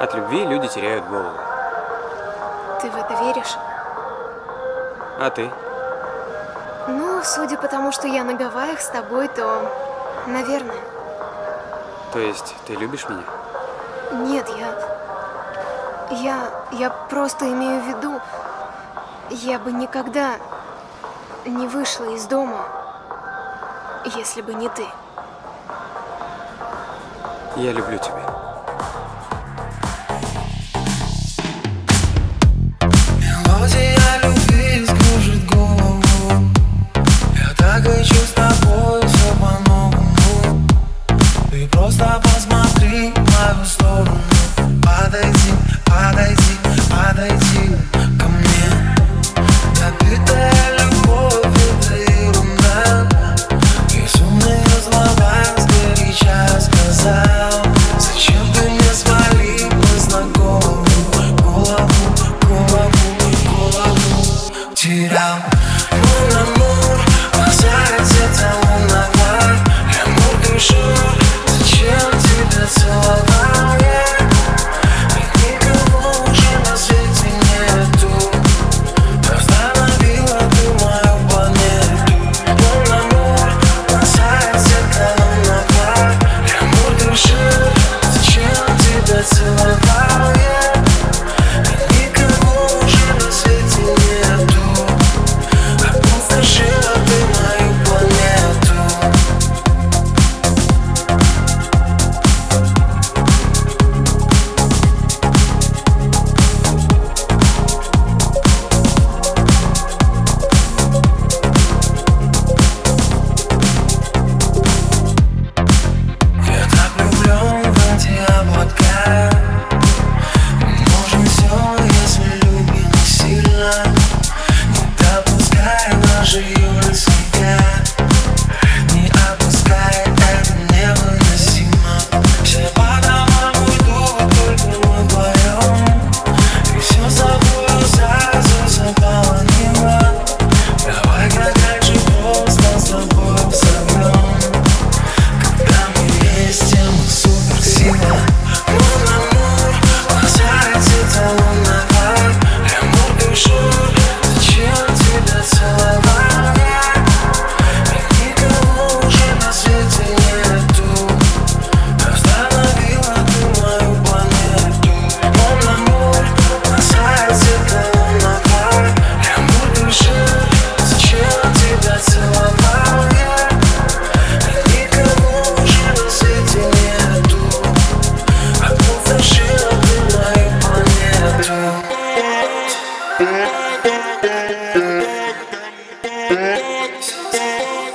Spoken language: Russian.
От любви люди теряют голову. Ты в это веришь? А ты? Ну, судя по тому, что я на Гавайях с тобой, то, наверное. То есть ты любишь меня? Нет, я... Я... Я просто имею в виду... Я бы никогда не вышла из дома, если бы не ты. Я люблю тебя. Просто посмотри в мою сторону. Подойди, подойди, подойди ко мне. Забитая любовь, это ерунда Безумные слова сгоряча сказал. Зачем ты мне свалилась на голову, голову, голову, голову Терял